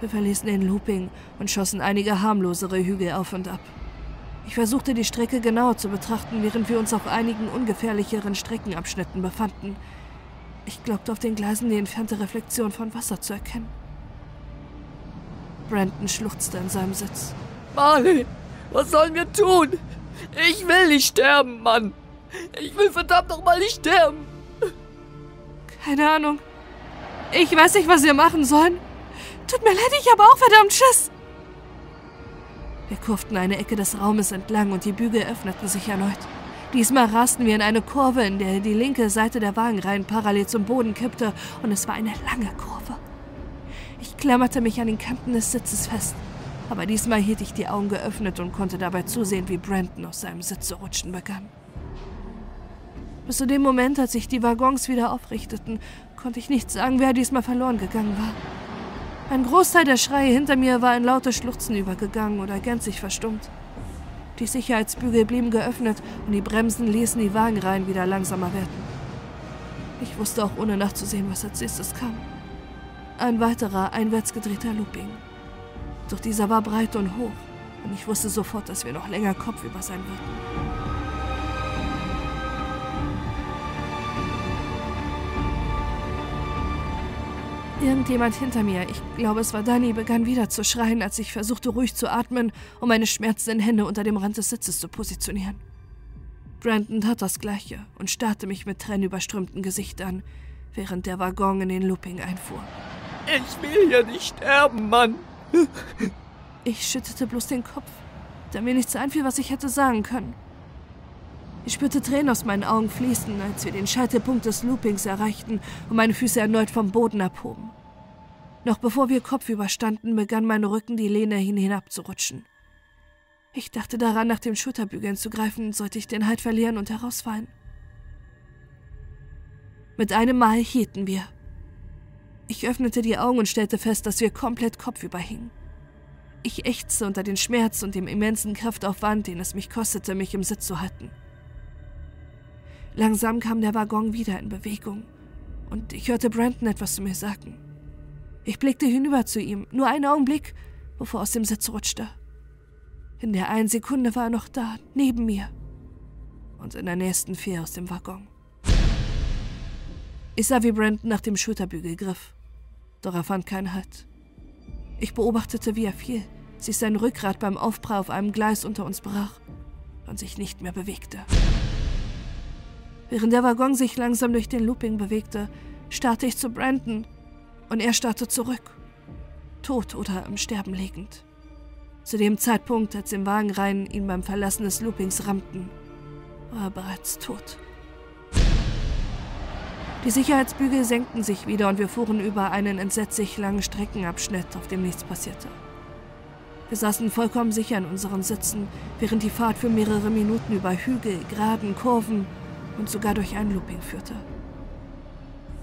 Wir verließen den Looping und schossen einige harmlosere Hügel auf und ab. Ich versuchte die Strecke genauer zu betrachten, während wir uns auf einigen ungefährlicheren Streckenabschnitten befanden. Ich glaubte auf den Gleisen die entfernte Reflexion von Wasser zu erkennen. Brandon schluchzte in seinem Sitz. Marley, was sollen wir tun? Ich will nicht sterben, Mann. Ich will verdammt nochmal nicht sterben. Keine Ahnung. Ich weiß nicht, was wir machen sollen. Tut mir leid, ich habe auch verdammt Schiss. Wir kurften eine Ecke des Raumes entlang und die Bügel öffneten sich erneut. Diesmal rasten wir in eine Kurve, in der die linke Seite der Wagenreihen parallel zum Boden kippte und es war eine lange Kurve. Ich klammerte mich an den Kanten des Sitzes fest, aber diesmal hielt ich die Augen geöffnet und konnte dabei zusehen, wie Brandon aus seinem Sitz zu rutschen begann. Bis zu dem Moment, als sich die Waggons wieder aufrichteten, konnte ich nicht sagen, wer diesmal verloren gegangen war. Ein Großteil der Schreie hinter mir war in laute Schluchzen übergegangen oder gänzlich verstummt. Die Sicherheitsbügel blieben geöffnet und die Bremsen ließen die Wagenreihen wieder langsamer werden. Ich wusste auch ohne nachzusehen, was als nächstes kam. Ein weiterer, einwärts gedrehter Looping. Doch dieser war breit und hoch und ich wusste sofort, dass wir noch länger kopfüber sein würden. Irgendjemand hinter mir, ich glaube es war Danny, begann wieder zu schreien, als ich versuchte ruhig zu atmen, um meine schmerzenden Hände unter dem Rand des Sitzes zu positionieren. Brandon tat das gleiche und starrte mich mit tränenüberströmtem Gesicht an, während der Waggon in den Looping einfuhr. Ich will hier nicht sterben, Mann. Ich schüttelte bloß den Kopf, da mir nichts einfiel, was ich hätte sagen können. Ich spürte Tränen aus meinen Augen fließen, als wir den Scheitelpunkt des Loopings erreichten und meine Füße erneut vom Boden abhoben. Noch bevor wir kopfüber standen, begann mein Rücken die Lehne hin hinabzurutschen. Ich dachte daran, nach dem Schulterbügeln zu greifen, sollte ich den Halt verlieren und herausfallen. Mit einem Mal hielten wir. Ich öffnete die Augen und stellte fest, dass wir komplett kopfüber hingen. Ich ächzte unter den Schmerz und dem immensen Kraftaufwand, den es mich kostete, mich im Sitz zu halten. Langsam kam der Waggon wieder in Bewegung und ich hörte Brandon etwas zu mir sagen. Ich blickte hinüber zu ihm, nur einen Augenblick, bevor er aus dem Sitz rutschte. In der einen Sekunde war er noch da, neben mir. Und in der nächsten fiel aus dem Waggon. Ich sah, wie Brandon nach dem Schulterbügel griff. Doch er fand keinen Halt. Ich beobachtete, wie er fiel, sich sein Rückgrat beim Aufprall auf einem Gleis unter uns brach und sich nicht mehr bewegte. Während der Waggon sich langsam durch den Looping bewegte, starrte ich zu Brandon und er starrte zurück, tot oder im Sterben liegend. Zu dem Zeitpunkt, als im Wagenreihen ihn beim Verlassen des Loopings rammten, war er bereits tot. Die Sicherheitsbügel senkten sich wieder und wir fuhren über einen entsetzlich langen Streckenabschnitt, auf dem nichts passierte. Wir saßen vollkommen sicher in unseren Sitzen, während die Fahrt für mehrere Minuten über Hügel, Graden, Kurven und sogar durch ein Looping führte.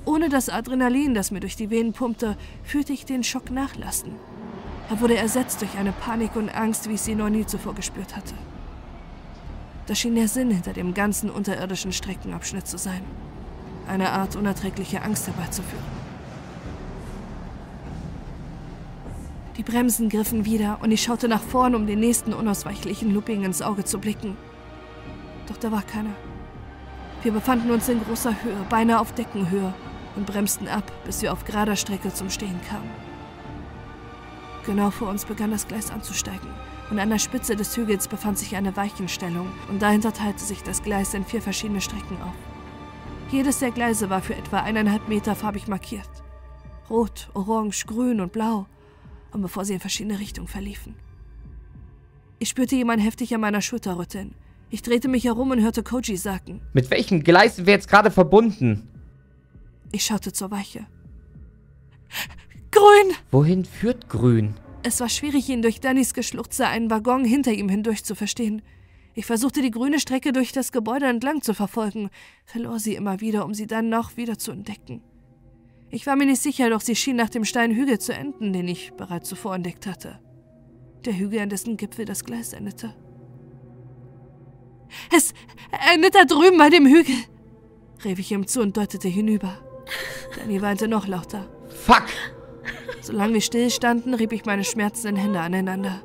Ohne das Adrenalin, das mir durch die Venen pumpte, fühlte ich den Schock nachlassen. Er wurde ersetzt durch eine Panik und Angst, wie ich sie noch nie zuvor gespürt hatte. Das schien der Sinn hinter dem ganzen unterirdischen Streckenabschnitt zu sein eine Art unerträgliche Angst herbeizuführen. Die Bremsen griffen wieder und ich schaute nach vorn, um den nächsten unausweichlichen Looping ins Auge zu blicken. Doch da war keiner. Wir befanden uns in großer Höhe, beinahe auf Deckenhöhe und bremsten ab, bis wir auf gerader Strecke zum Stehen kamen. Genau vor uns begann das Gleis anzusteigen und an der Spitze des Hügels befand sich eine Weichenstellung und dahinter teilte sich das Gleis in vier verschiedene Strecken auf. Jedes der Gleise war für etwa eineinhalb Meter farbig markiert. Rot, orange, grün und blau. Und bevor sie in verschiedene Richtungen verliefen. Ich spürte jemand heftig an meiner Schulter rütteln. Ich drehte mich herum und hörte Koji sagen. Mit welchem Gleis sind wir jetzt gerade verbunden? Ich schaute zur Weiche. Grün! Wohin führt Grün? Es war schwierig, ihn durch Dannys Geschluchze einen Waggon hinter ihm hindurch zu verstehen. Ich versuchte die grüne Strecke durch das Gebäude entlang zu verfolgen, verlor sie immer wieder, um sie dann noch wieder zu entdecken. Ich war mir nicht sicher, doch sie schien nach dem steilen Hügel zu enden, den ich bereits zuvor entdeckt hatte. Der Hügel, an dessen Gipfel das Gleis endete. Es endet da drüben bei dem Hügel, rief ich ihm zu und deutete hinüber. Danny weinte noch lauter. Fuck! Solange wir still standen, rieb ich meine schmerzenden Hände aneinander.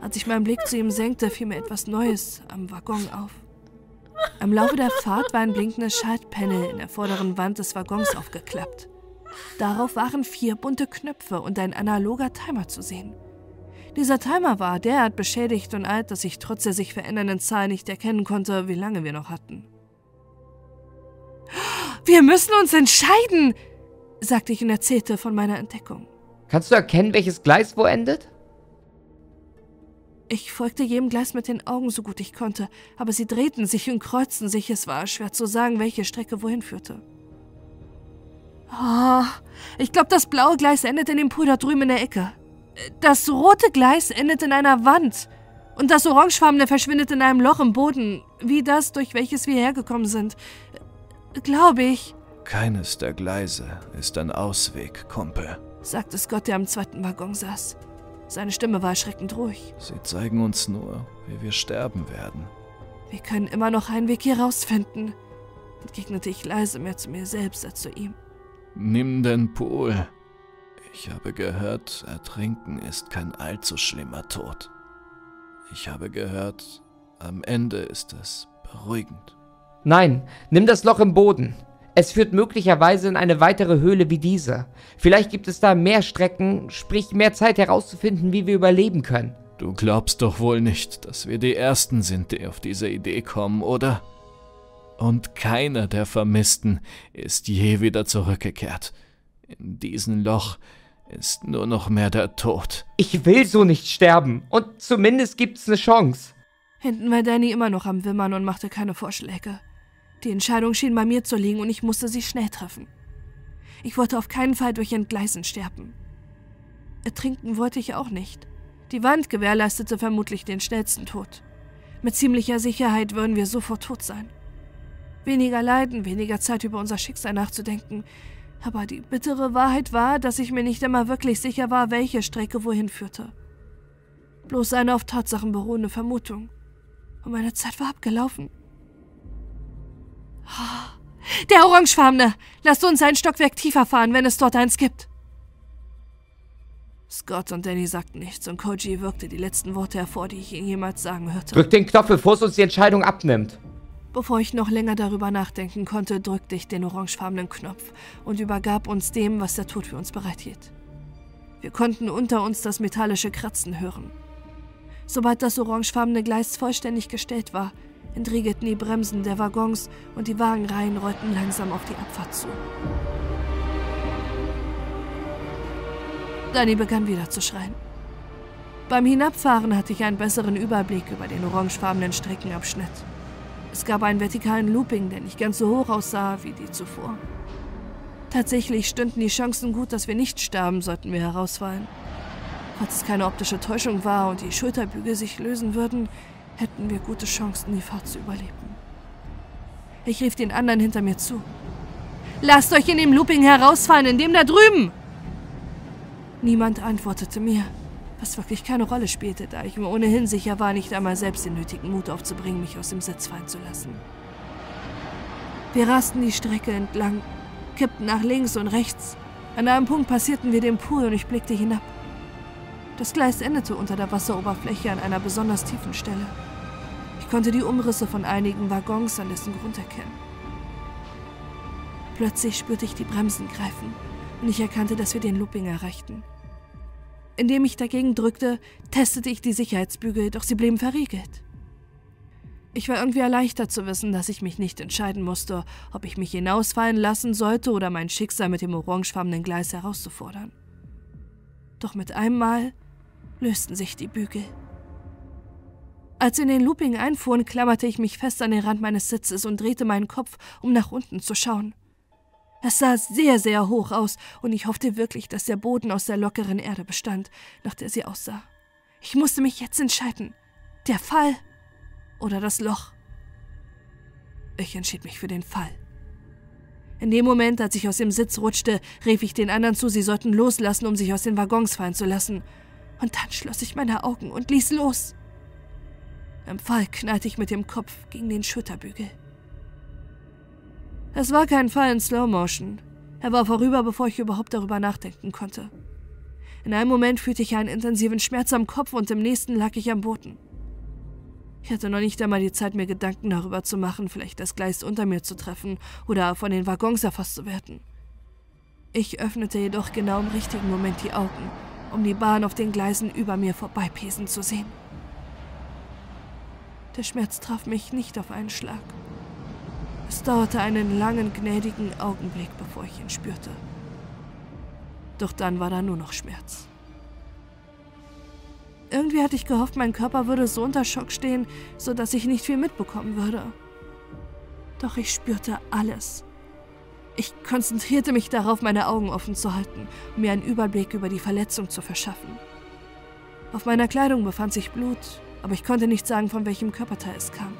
Als ich meinen Blick zu ihm senkte, fiel mir etwas Neues am Waggon auf. Am Laufe der Fahrt war ein blinkendes Schaltpanel in der vorderen Wand des Waggons aufgeklappt. Darauf waren vier bunte Knöpfe und ein analoger Timer zu sehen. Dieser Timer war derart beschädigt und alt, dass ich trotz der sich verändernden Zahl nicht erkennen konnte, wie lange wir noch hatten. Wir müssen uns entscheiden, sagte ich und erzählte von meiner Entdeckung. Kannst du erkennen, welches Gleis wo endet? Ich folgte jedem Gleis mit den Augen so gut ich konnte, aber sie drehten sich und kreuzten sich. Es war schwer zu sagen, welche Strecke wohin führte. Oh, ich glaube, das blaue Gleis endet in dem Pool da drüben in der Ecke. Das rote Gleis endet in einer Wand. Und das orangefarbene verschwindet in einem Loch im Boden, wie das, durch welches wir hergekommen sind. Glaube ich. Keines der Gleise ist ein Ausweg, Kumpel, sagte Scott, der am zweiten Waggon saß. Seine Stimme war erschreckend ruhig. Sie zeigen uns nur, wie wir sterben werden. Wir können immer noch einen Weg hier rausfinden, entgegnete ich leise mehr zu mir selbst als zu ihm. Nimm den Pool. Ich habe gehört, Ertrinken ist kein allzu schlimmer Tod. Ich habe gehört, am Ende ist es beruhigend. Nein, nimm das Loch im Boden. Es führt möglicherweise in eine weitere Höhle wie diese. Vielleicht gibt es da mehr Strecken, sprich mehr Zeit herauszufinden, wie wir überleben können. Du glaubst doch wohl nicht, dass wir die Ersten sind, die auf diese Idee kommen, oder? Und keiner der Vermissten ist je wieder zurückgekehrt. In diesem Loch ist nur noch mehr der Tod. Ich will so nicht sterben. Und zumindest gibt's eine Chance. Hinten war Danny immer noch am Wimmern und machte keine Vorschläge. Die Entscheidung schien bei mir zu liegen und ich musste sie schnell treffen. Ich wollte auf keinen Fall durch Entgleisen sterben. Ertrinken wollte ich auch nicht. Die Wand gewährleistete vermutlich den schnellsten Tod. Mit ziemlicher Sicherheit würden wir sofort tot sein. Weniger Leiden, weniger Zeit über unser Schicksal nachzudenken. Aber die bittere Wahrheit war, dass ich mir nicht immer wirklich sicher war, welche Strecke wohin führte. Bloß eine auf Tatsachen beruhende Vermutung. Und meine Zeit war abgelaufen. Der Orangefarbene! Lasst uns ein Stockwerk tiefer fahren, wenn es dort eins gibt. Scott und Danny sagten nichts und Koji wirkte die letzten Worte hervor, die ich ihn jemals sagen hörte. Drück den Knopf, bevor es uns die Entscheidung abnimmt. Bevor ich noch länger darüber nachdenken konnte, drückte ich den orangefarbenen Knopf und übergab uns dem, was der Tod für uns bereithielt. Wir konnten unter uns das metallische Kratzen hören. Sobald das orangefarbene Gleis vollständig gestellt war, entriegelten die Bremsen der Waggons und die Wagenreihen rollten langsam auf die Abfahrt zu. Danny begann wieder zu schreien. Beim Hinabfahren hatte ich einen besseren Überblick über den orangefarbenen Streckenabschnitt. Es gab einen vertikalen Looping, der nicht ganz so hoch aussah wie die zuvor. Tatsächlich stünden die Chancen gut, dass wir nicht sterben, sollten wir herausfallen. Falls es keine optische Täuschung war und die Schulterbügel sich lösen würden, hätten wir gute Chancen, die Fahrt zu überleben. Ich rief den anderen hinter mir zu. Lasst euch in dem Looping herausfallen, in dem da drüben! Niemand antwortete mir was wirklich keine Rolle spielte, da ich mir ohnehin sicher war, nicht einmal selbst den nötigen Mut aufzubringen, mich aus dem Sitz fallen zu lassen. Wir rasten die Strecke entlang, kippten nach links und rechts. An einem Punkt passierten wir den Pool und ich blickte hinab. Das Gleis endete unter der Wasseroberfläche an einer besonders tiefen Stelle. Ich konnte die Umrisse von einigen Waggons an dessen Grund erkennen. Plötzlich spürte ich die Bremsen greifen und ich erkannte, dass wir den Looping erreichten. Indem ich dagegen drückte, testete ich die Sicherheitsbügel, doch sie blieben verriegelt. Ich war irgendwie erleichtert zu wissen, dass ich mich nicht entscheiden musste, ob ich mich hinausfallen lassen sollte oder mein Schicksal mit dem orangefarbenen Gleis herauszufordern. Doch mit einem Mal lösten sich die Bügel. Als sie in den Looping einfuhren, klammerte ich mich fest an den Rand meines Sitzes und drehte meinen Kopf, um nach unten zu schauen. Es sah sehr, sehr hoch aus, und ich hoffte wirklich, dass der Boden aus der lockeren Erde bestand, nach der sie aussah. Ich musste mich jetzt entscheiden. Der Fall oder das Loch. Ich entschied mich für den Fall. In dem Moment, als ich aus dem Sitz rutschte, rief ich den anderen zu, sie sollten loslassen, um sich aus den Waggons fallen zu lassen. Und dann schloss ich meine Augen und ließ los. Im Fall knallte ich mit dem Kopf gegen den Schulterbügel. Es war kein Fall in Slow Motion. Er war vorüber, bevor ich überhaupt darüber nachdenken konnte. In einem Moment fühlte ich einen intensiven Schmerz am Kopf und im nächsten lag ich am Boden. Ich hatte noch nicht einmal die Zeit, mir Gedanken darüber zu machen, vielleicht das Gleis unter mir zu treffen oder von den Waggons erfasst zu werden. Ich öffnete jedoch genau im richtigen Moment die Augen, um die Bahn auf den Gleisen über mir vorbeipesen zu sehen. Der Schmerz traf mich nicht auf einen Schlag. Es dauerte einen langen, gnädigen Augenblick, bevor ich ihn spürte. Doch dann war da nur noch Schmerz. Irgendwie hatte ich gehofft, mein Körper würde so unter Schock stehen, sodass ich nicht viel mitbekommen würde. Doch ich spürte alles. Ich konzentrierte mich darauf, meine Augen offen zu halten, um mir einen Überblick über die Verletzung zu verschaffen. Auf meiner Kleidung befand sich Blut, aber ich konnte nicht sagen, von welchem Körperteil es kam.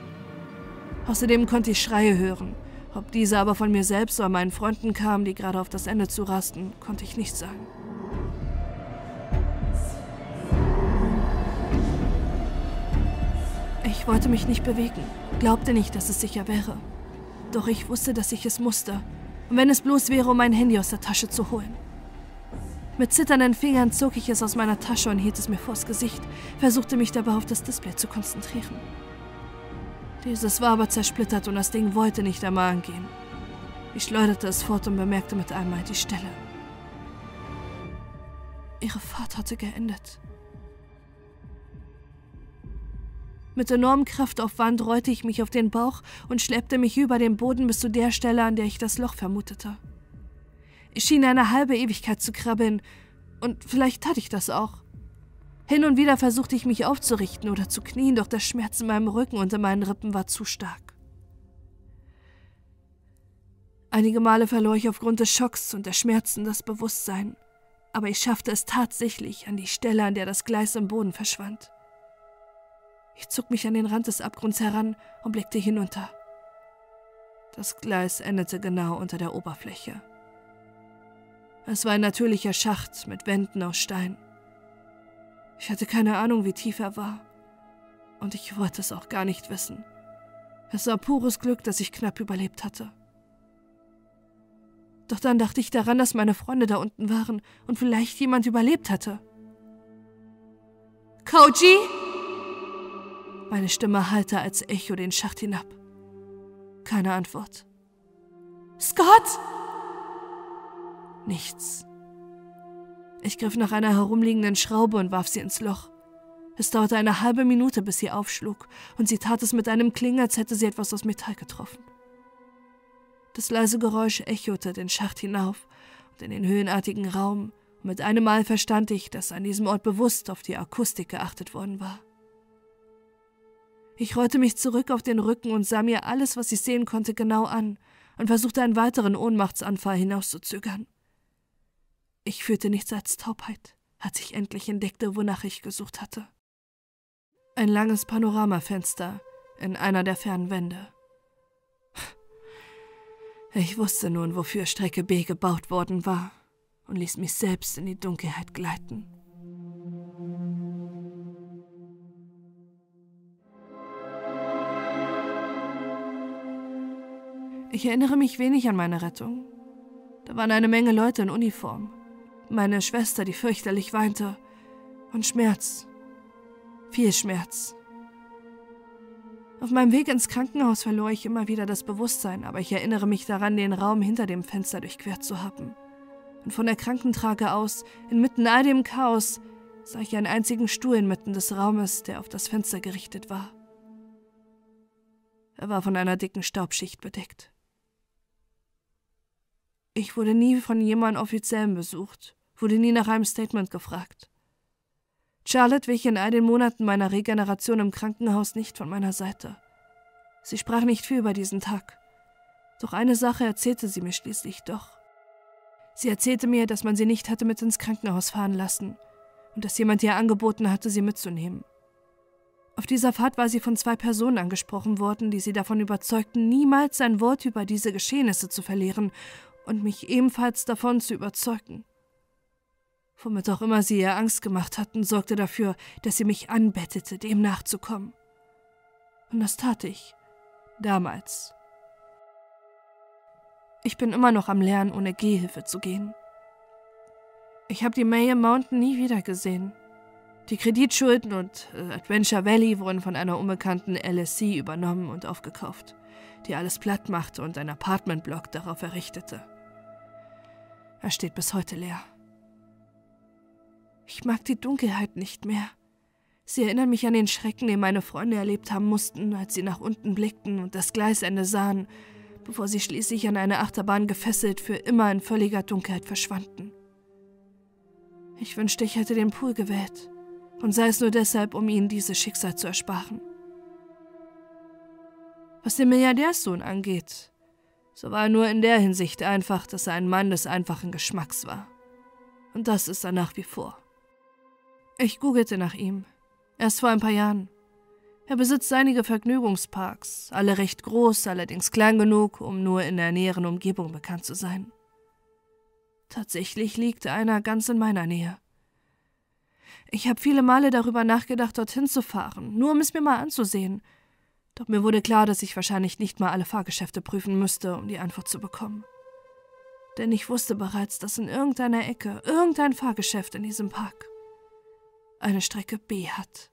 Außerdem konnte ich Schreie hören. Ob diese aber von mir selbst oder meinen Freunden kamen, die gerade auf das Ende zurasten, konnte ich nicht sagen. Ich wollte mich nicht bewegen, glaubte nicht, dass es sicher wäre. Doch ich wusste, dass ich es musste, und wenn es bloß wäre, um mein Handy aus der Tasche zu holen. Mit zitternden Fingern zog ich es aus meiner Tasche und hielt es mir vors Gesicht, versuchte mich dabei auf das Display zu konzentrieren. Dieses war aber zersplittert und das Ding wollte nicht einmal angehen. Ich schleuderte es fort und bemerkte mit einmal die Stelle. Ihre Fahrt hatte geendet. Mit enormem Kraftaufwand rollte ich mich auf den Bauch und schleppte mich über den Boden bis zu der Stelle, an der ich das Loch vermutete. Schien eine halbe Ewigkeit zu krabbeln, und vielleicht tat ich das auch. Hin und wieder versuchte ich mich aufzurichten oder zu knien, doch der Schmerz in meinem Rücken und in meinen Rippen war zu stark. Einige Male verlor ich aufgrund des Schocks und der Schmerzen das Bewusstsein, aber ich schaffte es tatsächlich an die Stelle, an der das Gleis im Boden verschwand. Ich zog mich an den Rand des Abgrunds heran und blickte hinunter. Das Gleis endete genau unter der Oberfläche. Es war ein natürlicher Schacht mit Wänden aus Stein. Ich hatte keine Ahnung, wie tief er war. Und ich wollte es auch gar nicht wissen. Es war pures Glück, dass ich knapp überlebt hatte. Doch dann dachte ich daran, dass meine Freunde da unten waren und vielleicht jemand überlebt hatte. Koji? Meine Stimme hallte als Echo den Schacht hinab. Keine Antwort. Scott? Nichts. Ich griff nach einer herumliegenden Schraube und warf sie ins Loch. Es dauerte eine halbe Minute, bis sie aufschlug, und sie tat es mit einem Klingen, als hätte sie etwas aus Metall getroffen. Das leise Geräusch echote den Schacht hinauf und in den höhenartigen Raum, Mit einem Mal verstand ich, dass an diesem Ort bewusst auf die Akustik geachtet worden war. Ich rollte mich zurück auf den Rücken und sah mir alles, was ich sehen konnte, genau an und versuchte einen weiteren Ohnmachtsanfall hinauszuzögern. Ich fühlte nichts als Taubheit, als ich endlich entdeckte, wonach ich gesucht hatte. Ein langes Panoramafenster in einer der fernen Wände. Ich wusste nun, wofür Strecke B gebaut worden war und ließ mich selbst in die Dunkelheit gleiten. Ich erinnere mich wenig an meine Rettung. Da waren eine Menge Leute in Uniform. Meine Schwester, die fürchterlich weinte. Und Schmerz. Viel Schmerz. Auf meinem Weg ins Krankenhaus verlor ich immer wieder das Bewusstsein, aber ich erinnere mich daran, den Raum hinter dem Fenster durchquert zu haben. Und von der Krankentrage aus, inmitten all dem Chaos, sah ich einen einzigen Stuhl inmitten des Raumes, der auf das Fenster gerichtet war. Er war von einer dicken Staubschicht bedeckt. Ich wurde nie von jemandem offiziellen besucht, wurde nie nach einem Statement gefragt. Charlotte wich in all den Monaten meiner Regeneration im Krankenhaus nicht von meiner Seite. Sie sprach nicht viel über diesen Tag. Doch eine Sache erzählte sie mir schließlich doch. Sie erzählte mir, dass man sie nicht hatte mit ins Krankenhaus fahren lassen und dass jemand ihr angeboten hatte, sie mitzunehmen. Auf dieser Fahrt war sie von zwei Personen angesprochen worden, die sie davon überzeugten, niemals ein Wort über diese Geschehnisse zu verlieren und mich ebenfalls davon zu überzeugen. Womit auch immer sie ihr Angst gemacht hatten, sorgte dafür, dass sie mich anbettete, dem nachzukommen. Und das tat ich. Damals. Ich bin immer noch am Lernen, ohne Gehhilfe zu gehen. Ich habe die Mayhem Mountain nie wieder gesehen. Die Kreditschulden und äh, Adventure Valley wurden von einer unbekannten LSC übernommen und aufgekauft, die alles platt machte und ein Apartmentblock darauf errichtete. Er steht bis heute leer. Ich mag die Dunkelheit nicht mehr. Sie erinnern mich an den Schrecken, den meine Freunde erlebt haben mussten, als sie nach unten blickten und das Gleisende sahen, bevor sie schließlich an eine Achterbahn gefesselt für immer in völliger Dunkelheit verschwanden. Ich wünschte, ich hätte den Pool gewählt, und sei es nur deshalb, um ihnen dieses Schicksal zu ersparen. Was den Milliardärssohn angeht, so war er nur in der Hinsicht einfach, dass er ein Mann des einfachen Geschmacks war. Und das ist er nach wie vor. Ich googelte nach ihm. Erst vor ein paar Jahren. Er besitzt einige Vergnügungsparks, alle recht groß, allerdings klein genug, um nur in der näheren Umgebung bekannt zu sein. Tatsächlich liegt einer ganz in meiner Nähe. Ich habe viele Male darüber nachgedacht, dorthin zu fahren, nur um es mir mal anzusehen – doch mir wurde klar, dass ich wahrscheinlich nicht mal alle Fahrgeschäfte prüfen müsste, um die Antwort zu bekommen. Denn ich wusste bereits, dass in irgendeiner Ecke irgendein Fahrgeschäft in diesem Park eine Strecke B hat.